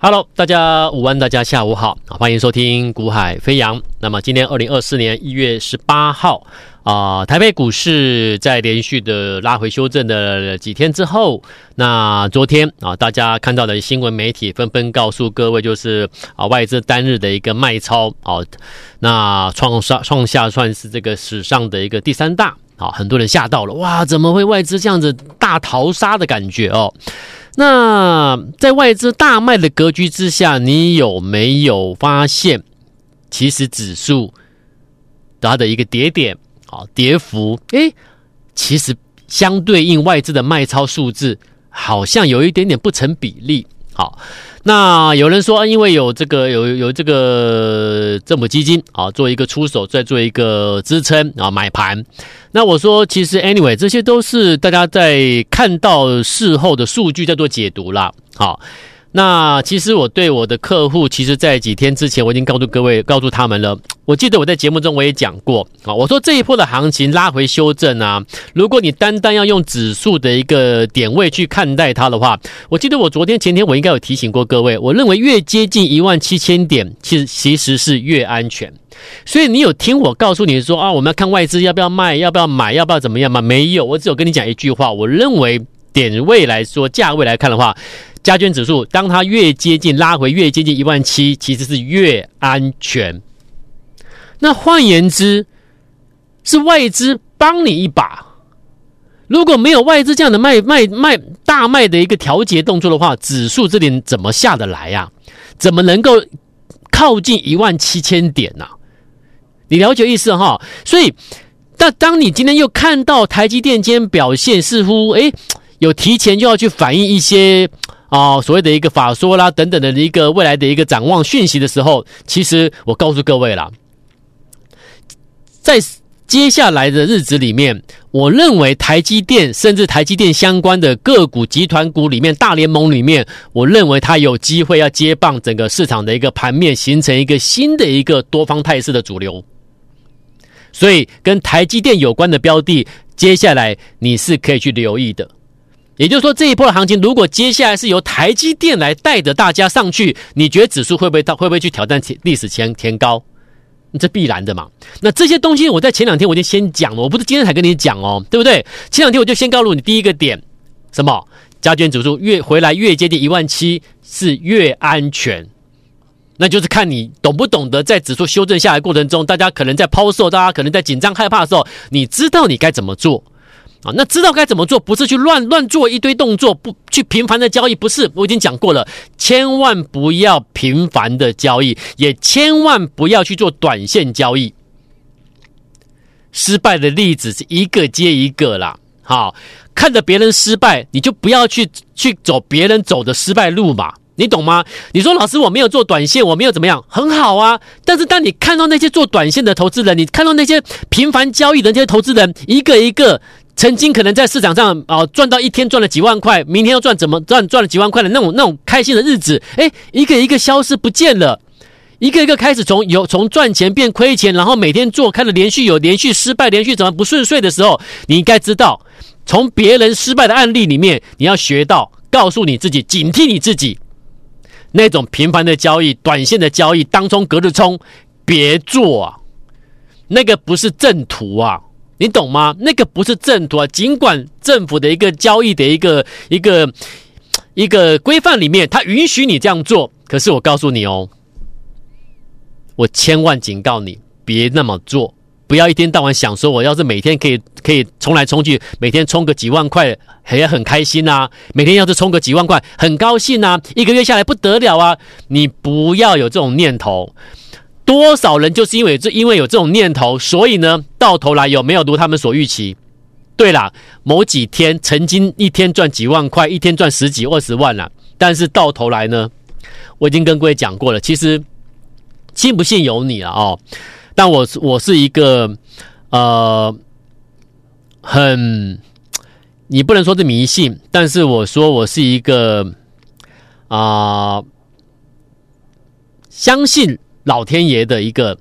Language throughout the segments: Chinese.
Hello，大家午安，大家下午好，欢迎收听股海飞扬。那么今天二零二四年一月十八号啊，台北股市在连续的拉回修正的几天之后，那昨天啊，大家看到的新闻媒体纷纷告诉各位，就是啊外资单日的一个卖超啊，那创上创下算是这个史上的一个第三大啊，很多人吓到了，哇，怎么会外资这样子大逃杀的感觉哦？那在外资大卖的格局之下，你有没有发现，其实指数它的一个跌点啊，跌幅，诶，其实相对应外资的卖超数字，好像有一点点不成比例。好，那有人说，因为有这个有有这个政府基金啊，做一个出手，再做一个支撑啊，买盘。那我说，其实 anyway，这些都是大家在看到事后的数据在做解读啦。好。那其实我对我的客户，其实在几天之前我已经告诉各位，告诉他们了。我记得我在节目中我也讲过啊，我说这一波的行情拉回修正啊，如果你单单要用指数的一个点位去看待它的话，我记得我昨天前天我应该有提醒过各位，我认为越接近一万七千点，其实其实是越安全。所以你有听我告诉你说啊，我们要看外资要不要卖，要不要买，要不要怎么样吗？没有，我只有跟你讲一句话，我认为点位来说，价位来看的话。加权指数，当它越接近拉回，越接近一万七，其实是越安全。那换言之，是外资帮你一把。如果没有外资这样的卖卖卖大卖的一个调节动作的话，指数这点怎么下得来呀？怎么能够靠近一万七千点呢？你了解意思哈？所以，但当你今天又看到台积电今天表现似乎诶有提前就要去反映一些。啊、哦，所谓的一个法说啦，等等的一个未来的一个展望讯息的时候，其实我告诉各位啦，在接下来的日子里面，我认为台积电甚至台积电相关的个股集团股里面大联盟里面，我认为它有机会要接棒整个市场的一个盘面，形成一个新的一个多方态势的主流。所以，跟台积电有关的标的，接下来你是可以去留意的。也就是说，这一波的行情，如果接下来是由台积电来带着大家上去，你觉得指数会不会到？会不会去挑战前历史前前高？这必然的嘛。那这些东西，我在前两天我就先讲了，我不是今天才跟你讲哦，对不对？前两天我就先告诉你第一个点，什么？加权指数越回来越接近一万七是越安全，那就是看你懂不懂得在指数修正下来过程中，大家可能在抛售，大家可能在紧张害怕的时候，你知道你该怎么做。啊，那知道该怎么做，不是去乱乱做一堆动作，不去频繁的交易，不是，我已经讲过了，千万不要频繁的交易，也千万不要去做短线交易。失败的例子是一个接一个啦，好，看着别人失败，你就不要去去走别人走的失败路嘛，你懂吗？你说老师，我没有做短线，我没有怎么样，很好啊。但是当你看到那些做短线的投资人，你看到那些频繁交易的那些投资人，一个一个。曾经可能在市场上啊赚到一天赚了几万块，明天又赚怎么赚赚了几万块的那种那种开心的日子，哎，一个一个消失不见了，一个一个开始从有从赚钱变亏钱，然后每天做开始连续有连续失败，连续怎么不顺遂的时候，你应该知道，从别人失败的案例里面，你要学到，告诉你自己，警惕你自己，那种频繁的交易、短线的交易、当冲隔日冲，别做啊，那个不是正途啊。你懂吗？那个不是正途啊！尽管政府的一个交易的一个一个一个规范里面，它允许你这样做，可是我告诉你哦，我千万警告你，别那么做，不要一天到晚想说，我要是每天可以可以冲来冲去，每天冲个几万块也很开心呐，每天要是冲个几万块，很高兴呐，一个月下来不得了啊！你不要有这种念头。多少人就是因为这，因为有这种念头，所以呢，到头来有没有如他们所预期？对啦，某几天曾经一天赚几万块，一天赚十几二十万了，但是到头来呢，我已经跟各位讲过了，其实信不信由你了哦。但我我是一个呃，很你不能说是迷信，但是我说我是一个啊、相信。老天爷的一个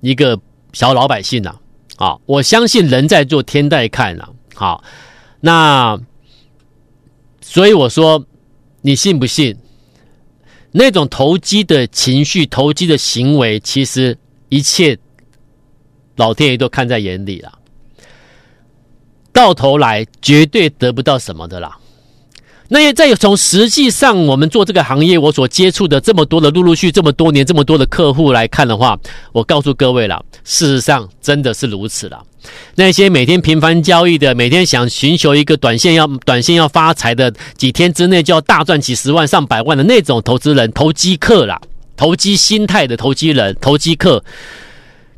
一个小老百姓呐，啊，我相信人在做天在看呐，好，那所以我说，你信不信？那种投机的情绪、投机的行为，其实一切老天爷都看在眼里了。到头来绝对得不到什么的啦。那也再从实际上我们做这个行业，我所接触的这么多的陆陆续这么多年这么多的客户来看的话，我告诉各位了，事实上真的是如此了。那些每天频繁交易的，每天想寻求一个短线要短线要发财的，几天之内就要大赚几十万上百万的那种投资人、投机客啦，投机心态的投机人、投机客，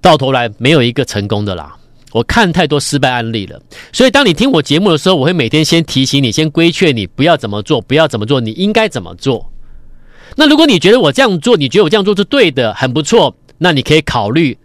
到头来没有一个成功的啦。我看太多失败案例了，所以当你听我节目的时候，我会每天先提醒你，先规劝你不要怎么做，不要怎么做，你应该怎么做。那如果你觉得我这样做，你觉得我这样做是对的，很不错，那你可以考虑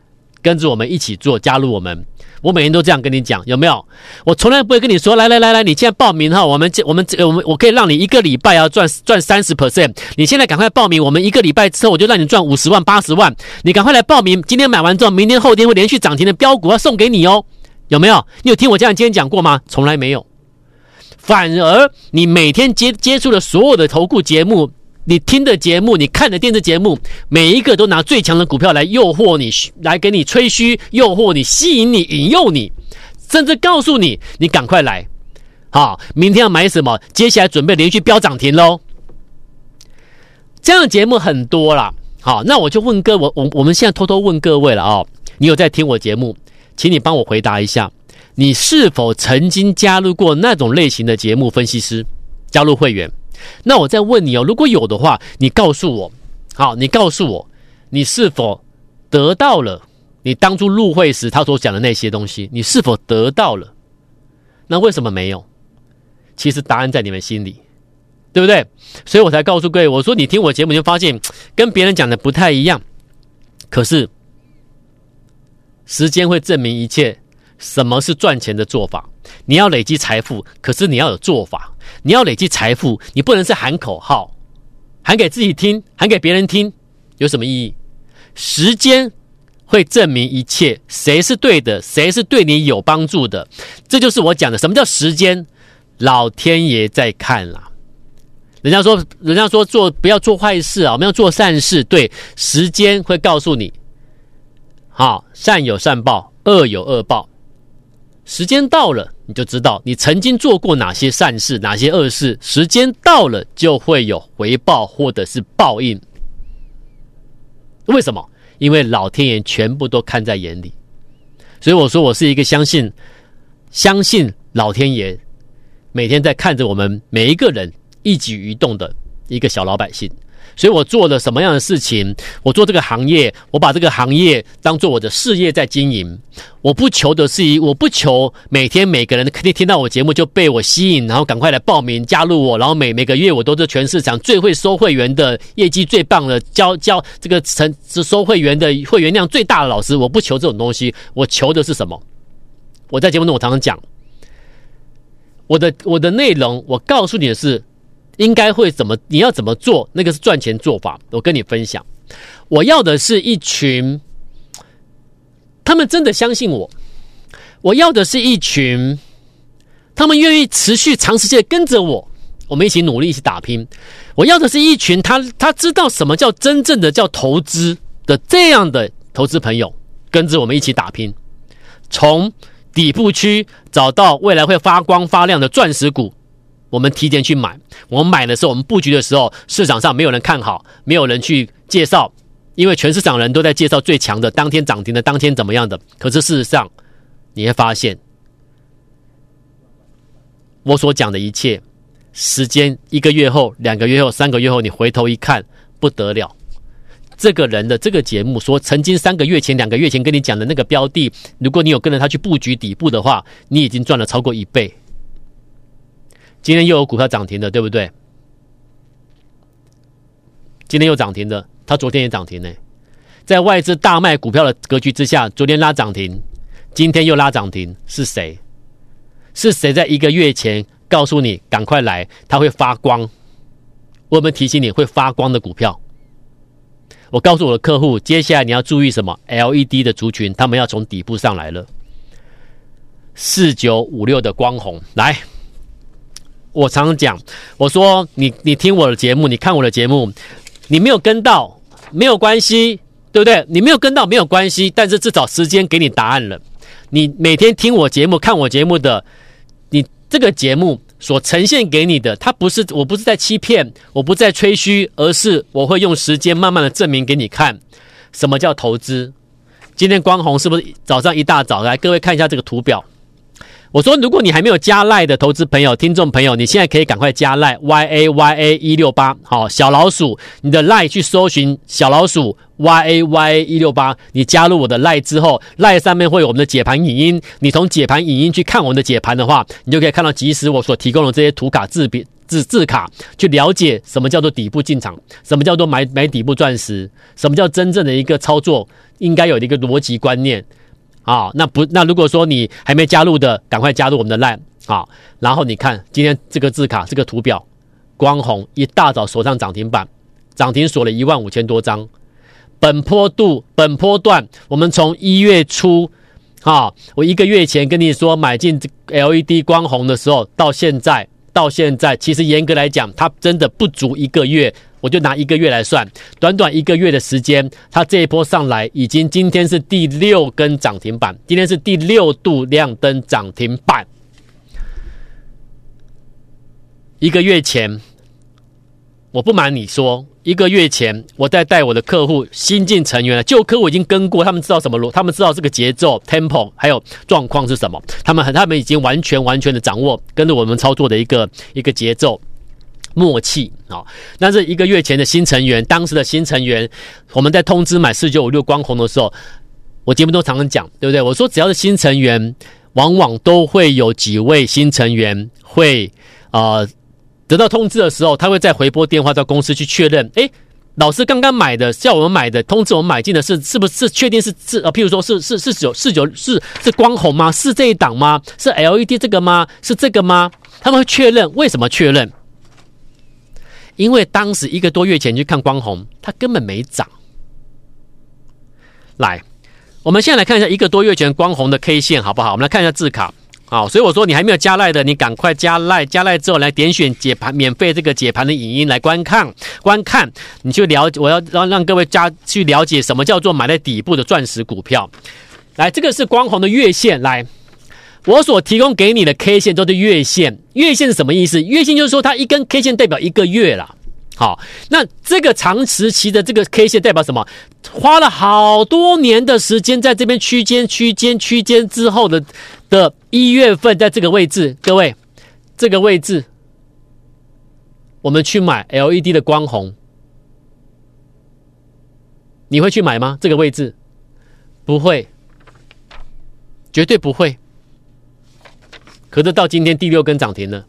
跟着我们一起做，加入我们。我每天都这样跟你讲，有没有？我从来不会跟你说，来来来来，你现在报名哈，我们这我们这我们我可以让你一个礼拜要赚赚三十 percent，你现在赶快报名，我们一个礼拜之后我就让你赚五十万八十万，你赶快来报名，今天买完之后，明天后天会连续涨停的标股要送给你哦，有没有？你有听我这样今天讲过吗？从来没有，反而你每天接接触的所有的投顾节目。你听的节目，你看的电视节目，每一个都拿最强的股票来诱惑你，来给你吹嘘，诱惑你，吸引你，引诱你，甚至告诉你，你赶快来，好，明天要买什么？接下来准备连续飙涨停喽。这样的节目很多啦，好，那我就问各位，我我们现在偷偷问各位了哦，你有在听我节目，请你帮我回答一下，你是否曾经加入过那种类型的节目分析师，加入会员？那我再问你哦，如果有的话，你告诉我，好，你告诉我，你是否得到了你当初入会时他所讲的那些东西？你是否得到了？那为什么没有？其实答案在你们心里，对不对？所以我才告诉各位，我说你听我节目就发现跟别人讲的不太一样。可是时间会证明一切。什么是赚钱的做法？你要累积财富，可是你要有做法。你要累积财富，你不能是喊口号，喊给自己听，喊给别人听，有什么意义？时间会证明一切，谁是对的，谁是对你有帮助的，这就是我讲的。什么叫时间？老天爷在看啦。人家说，人家说做不要做坏事啊，我们要做善事。对，时间会告诉你，好，善有善报，恶有恶报。时间到了，你就知道你曾经做过哪些善事，哪些恶事。时间到了，就会有回报或者是报应。为什么？因为老天爷全部都看在眼里。所以我说，我是一个相信、相信老天爷每天在看着我们每一个人一举一动的一个小老百姓。所以我做了什么样的事情？我做这个行业，我把这个行业当做我的事业在经营。我不求的是，我不求每天每个人肯定听到我节目就被我吸引，然后赶快来报名加入我，然后每每个月我都是全市场最会收会员的业绩最棒的教教这个成收会员的会员量最大的老师。我不求这种东西，我求的是什么？我在节目中我常常讲，我的我的内容，我告诉你的是。应该会怎么？你要怎么做？那个是赚钱做法。我跟你分享，我要的是一群，他们真的相信我。我要的是一群，他们愿意持续长时间跟着我，我们一起努力，一起打拼。我要的是一群他他知道什么叫真正的叫投资的这样的投资朋友，跟着我们一起打拼，从底部区找到未来会发光发亮的钻石股。我们提前去买，我们买的时候，我们布局的时候，市场上没有人看好，没有人去介绍，因为全市场人都在介绍最强的，当天涨停的，当天怎么样的。可是事实上，你会发现，我所讲的一切，时间一个月后、两个月后、三个月后，你回头一看，不得了，这个人的这个节目说，曾经三个月前、两个月前跟你讲的那个标的，如果你有跟着他去布局底部的话，你已经赚了超过一倍。今天又有股票涨停的，对不对？今天又涨停的，它昨天也涨停呢。在外资大卖股票的格局之下，昨天拉涨停，今天又拉涨停，是谁？是谁在一个月前告诉你赶快来，它会发光？我们提醒你会发光的股票。我告诉我的客户，接下来你要注意什么？LED 的族群，他们要从底部上来了。四九五六的光红来。我常常讲，我说你你听我的节目，你看我的节目，你没有跟到没有关系，对不对？你没有跟到没有关系，但是至少时间给你答案了。你每天听我节目、看我节目的，你这个节目所呈现给你的，它不是，我不是在欺骗，我不在吹嘘，而是我会用时间慢慢的证明给你看，什么叫投资。今天光红是不是早上一大早来？各位看一下这个图表。我说，如果你还没有加赖的投资朋友、听众朋友，你现在可以赶快加赖 y a y a 一六八，好，小老鼠，你的赖去搜寻小老鼠 y a y a 一六八，你加入我的赖之后，赖上面会有我们的解盘影音，你从解盘影音去看我们的解盘的话，你就可以看到即时我所提供的这些图卡字笔字字卡，去了解什么叫做底部进场，什么叫做买买底部钻石，什么叫真正的一个操作应该有的一个逻辑观念。啊、那不，那如果说你还没加入的，赶快加入我们的 LINE 啊。然后你看今天这个字卡，这个图表，光红一大早锁上涨停板，涨停锁了一万五千多张。本坡度，本坡段，我们从一月初，啊，我一个月前跟你说买进 LED 光红的时候，到现在，到现在，其实严格来讲，它真的不足一个月。我就拿一个月来算，短短一个月的时间，它这一波上来，已经今天是第六根涨停板，今天是第六度亮灯涨停板。一个月前，我不瞒你说，一个月前我在带我的客户新进成员了，旧客户已经跟过，他们知道什么路，他们知道这个节奏 tempo 还有状况是什么，他们很，他们已经完全完全的掌握跟着我们操作的一个一个节奏。默契啊！那是一个月前的新成员，当时的新成员，我们在通知买四九五六光红的时候，我节目都常常讲，对不对？我说只要是新成员，往往都会有几位新成员会呃得到通知的时候，他会再回拨电话到公司去确认。诶，老师刚刚买的，叫我们买的，通知我们买进的是是不是确定是是呃，譬如说是是是九四九是是光红吗？是这一档吗？是 LED 这个吗？是这个吗？他们会确认，为什么确认？因为当时一个多月前去看光红，它根本没涨。来，我们现在来看一下一个多月前光红的 K 线，好不好？我们来看一下字卡。好，所以我说你还没有加赖的，你赶快加赖。加赖之后来点选解盘，免费这个解盘的影音来观看。观看，你去了解，我要让让各位加去了解什么叫做买在底部的钻石股票。来，这个是光红的月线，来。我所提供给你的 K 线都是月线，月线是什么意思？月线就是说它一根 K 线代表一个月啦。好，那这个长时期的这个 K 线代表什么？花了好多年的时间在这边区间、区间、区间之后的的一月份，在这个位置，各位，这个位置，我们去买 LED 的光红，你会去买吗？这个位置不会，绝对不会。可是到今天第六根涨停了，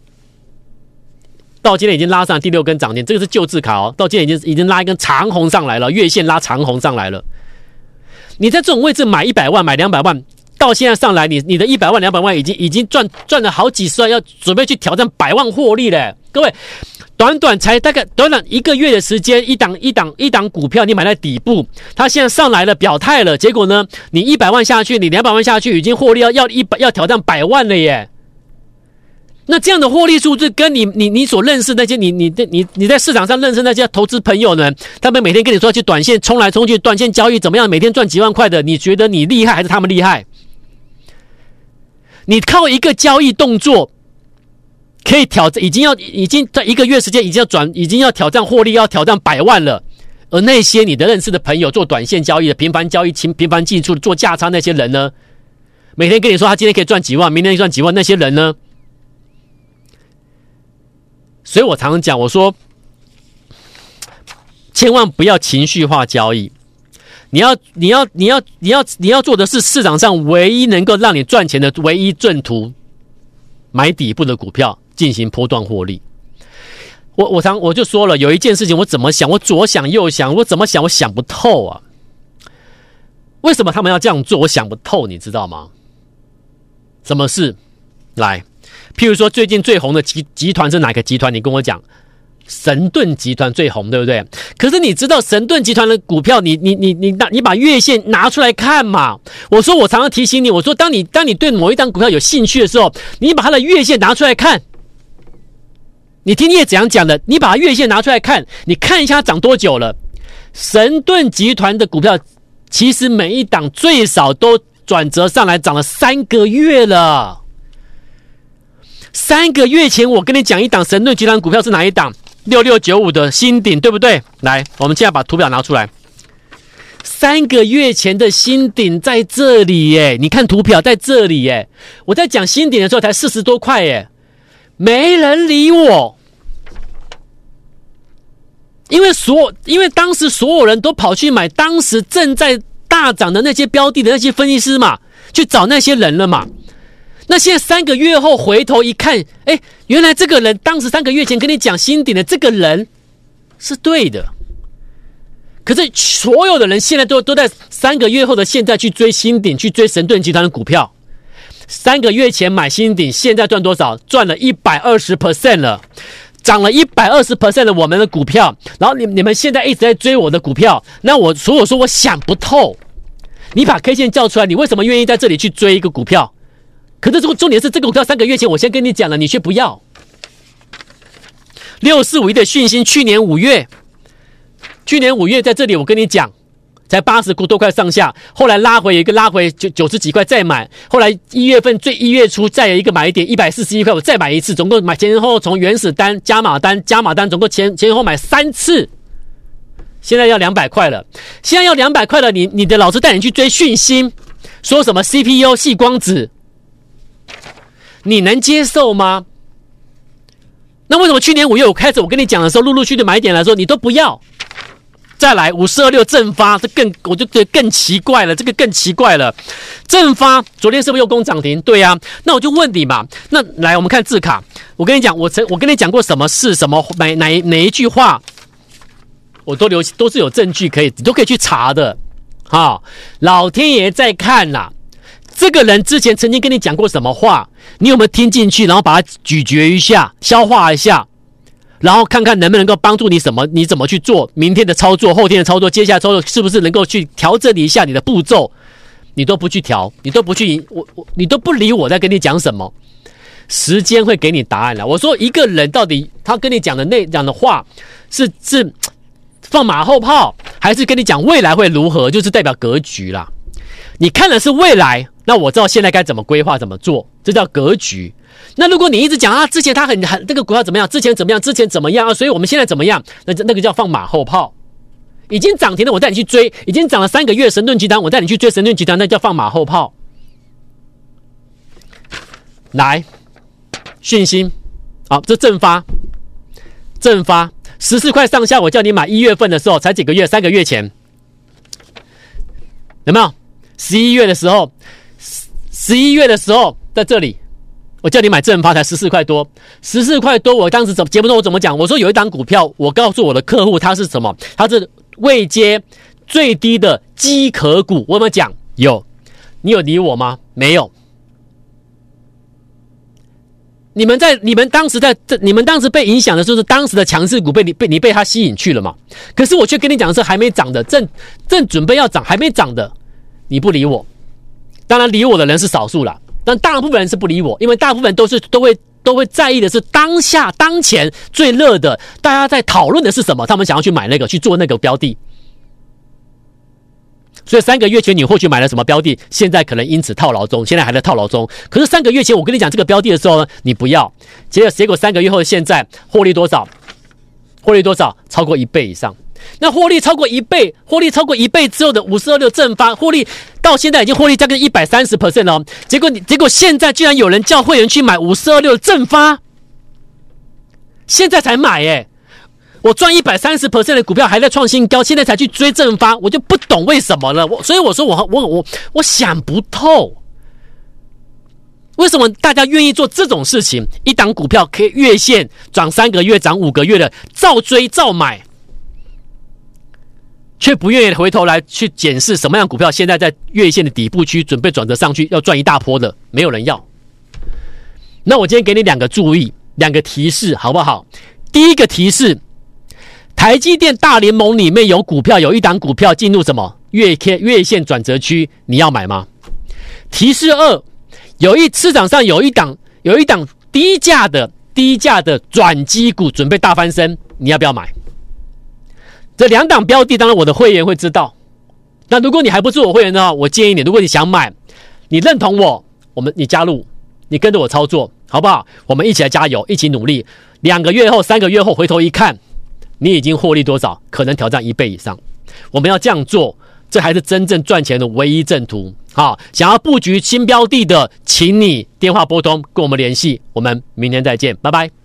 到今天已经拉上第六根涨停，这个是旧字卡哦。到今天已经已经拉一根长红上来了，月线拉长红上来了。你在这种位置买一百万，买两百万，到现在上来，你你的一百万两百万已经已经赚赚了好几十万，要准备去挑战百万获利了。各位，短短才大概短短一个月的时间，一档一档一档股票你买在底部，它现在上来了，表态了，结果呢，你一百万下去，你两百万下去，已经获利要要一百要挑战百万了耶。那这样的获利数字，跟你你你所认识那些你你你你你在市场上认识那些投资朋友呢？他们每天跟你说去短线冲来冲去，短线交易怎么样？每天赚几万块的，你觉得你厉害还是他们厉害？你靠一个交易动作可以挑战，已经要已经在一个月时间已经要转，已经要挑战获利，要挑战百万了。而那些你的认识的朋友做短线交易的、频繁交易、频频繁进出、做价差那些人呢？每天跟你说他今天可以赚几万，明天赚几万，那些人呢？所以我常常讲，我说，千万不要情绪化交易。你要，你要，你要，你要，你要做的是市场上唯一能够让你赚钱的唯一正途，买底部的股票进行波段获利。我我常我就说了，有一件事情我怎么想，我左想右想，我怎么想我想不透啊。为什么他们要这样做？我想不透，你知道吗？什么事？来。譬如说，最近最红的集集团是哪个集团？你跟我讲，神盾集团最红，对不对？可是你知道神盾集团的股票，你你你你拿你把月线拿出来看嘛？我说我常常提醒你，我说当你当你对某一档股票有兴趣的时候，你把它的月线拿出来看，你听叶子阳讲的，你把月线拿出来看，你看一下它涨多久了。神盾集团的股票，其实每一档最少都转折上来涨了三个月了。三个月前我跟你讲一档神盾集团股票是哪一档？六六九五的新顶，对不对？来，我们现在把图表拿出来。三个月前的新顶在这里耶，你看图表在这里耶。我在讲新顶的时候才四十多块耶。没人理我，因为所因为当时所有人都跑去买当时正在大涨的那些标的的那些分析师嘛，去找那些人了嘛。那现在三个月后回头一看，哎，原来这个人当时三个月前跟你讲新鼎的这个人是对的，可是所有的人现在都都在三个月后的现在去追新鼎，去追神盾集团的股票。三个月前买新鼎，现在赚多少？赚了一百二十 percent 了，涨了一百二十 percent 的我们的股票。然后你你们现在一直在追我的股票，那我所以我说我想不透。你把 K 线叫出来，你为什么愿意在这里去追一个股票？可是这个重点是，这个股票三个月前我先跟你讲了，你却不要。六四五一的讯息，去年五月，去年五月在这里我跟你讲。才八十多块上下，后来拉回一个拉回九九十几块再买，后来一月份最一月初再有一个买一点一百四十一块，我再买一次，总共买前后从原始单加码单加码单，总共前前后买三次，现在要两百块了，现在要两百块了，你你的老师带你去追讯息，说什么 CPU 细光子，你能接受吗？那为什么去年五月我开始我跟你讲的时候，陆陆续续买点来说，你都不要？再来五四二六正发，这更我就觉得更奇怪了，这个更奇怪了。正发昨天是不是又攻涨停？对呀、啊，那我就问你嘛。那来我们看字卡，我跟你讲，我曾我跟你讲过什么事，什么哪哪哪一句话，我都留都是有证据可以，你都可以去查的。好，老天爷在看呐，这个人之前曾经跟你讲过什么话，你有没有听进去？然后把它咀嚼一下，消化一下。然后看看能不能够帮助你什么？你怎么去做明天的操作？后天的操作？接下来操作是不是能够去调整你一下你的步骤？你都不去调，你都不去，我我你都不理我在跟你讲什么？时间会给你答案了。我说一个人到底他跟你讲的那讲的话是是放马后炮，还是跟你讲未来会如何？就是代表格局啦。你看的是未来，那我知道现在该怎么规划怎么做，这叫格局。那如果你一直讲啊，之前他很很这个股票怎么样？之前怎么样？之前怎么样啊？所以我们现在怎么样？那那个叫放马后炮。已经涨停了，我带你去追；已经涨了三个月，神盾集团，我带你去追神盾集团，那叫放马后炮。来，讯息，好，这正发，正发十四块上下，我叫你买一月份的时候才几个月，三个月前有没有？十一月的时候，十一月的时候在这里。我叫你买正发才十四块多，十四块多。我当时怎么节目中我怎么讲？我说有一档股票，我告诉我的客户，它是什么？它是未接最低的机壳股。我有没有讲？有，你有理我吗？没有。你们在你们当时在这，你们当时被影响的就是当时的强势股被你被你被它吸引去了嘛？可是我却跟你讲的是还没涨的，正正准备要涨还没涨的，你不理我。当然理我的人是少数了。但大部分人是不理我，因为大部分都是都会都会在意的是当下当前最热的，大家在讨论的是什么？他们想要去买那个去做那个标的。所以三个月前你或许买了什么标的，现在可能因此套牢中，现在还在套牢中。可是三个月前我跟你讲这个标的的时候呢，你不要，结果结果三个月后现在获利多少？获利多少？超过一倍以上。那获利超过一倍，获利超过一倍之后的五四二六正发获利到现在已经获利将近一百三十 percent 了。结果你结果现在居然有人叫会员去买五四二六正发，现在才买哎！我赚一百三十 percent 的股票还在创新高，现在才去追正发，我就不懂为什么了。我所以我说我我我我想不透，为什么大家愿意做这种事情？一档股票可以月线涨三个月、涨五个月的，照追照买。却不愿意回头来去检视什么样股票现在在月线的底部区准备转折上去要赚一大波的，没有人要。那我今天给你两个注意，两个提示，好不好？第一个提示，台积电大联盟里面有股票，有一档股票进入什么月 K 月线转折区，你要买吗？提示二，有一市场上有一档有一档低价的低价的转机股准备大翻身，你要不要买？这两档标的，当然我的会员会知道。那如果你还不是我会员的话，我建议你，如果你想买，你认同我，我们你加入，你跟着我操作，好不好？我们一起来加油，一起努力。两个月后、三个月后回头一看，你已经获利多少？可能挑战一倍以上。我们要这样做，这还是真正赚钱的唯一正途。好，想要布局新标的的，请你电话拨通跟我们联系。我们明天再见，拜拜。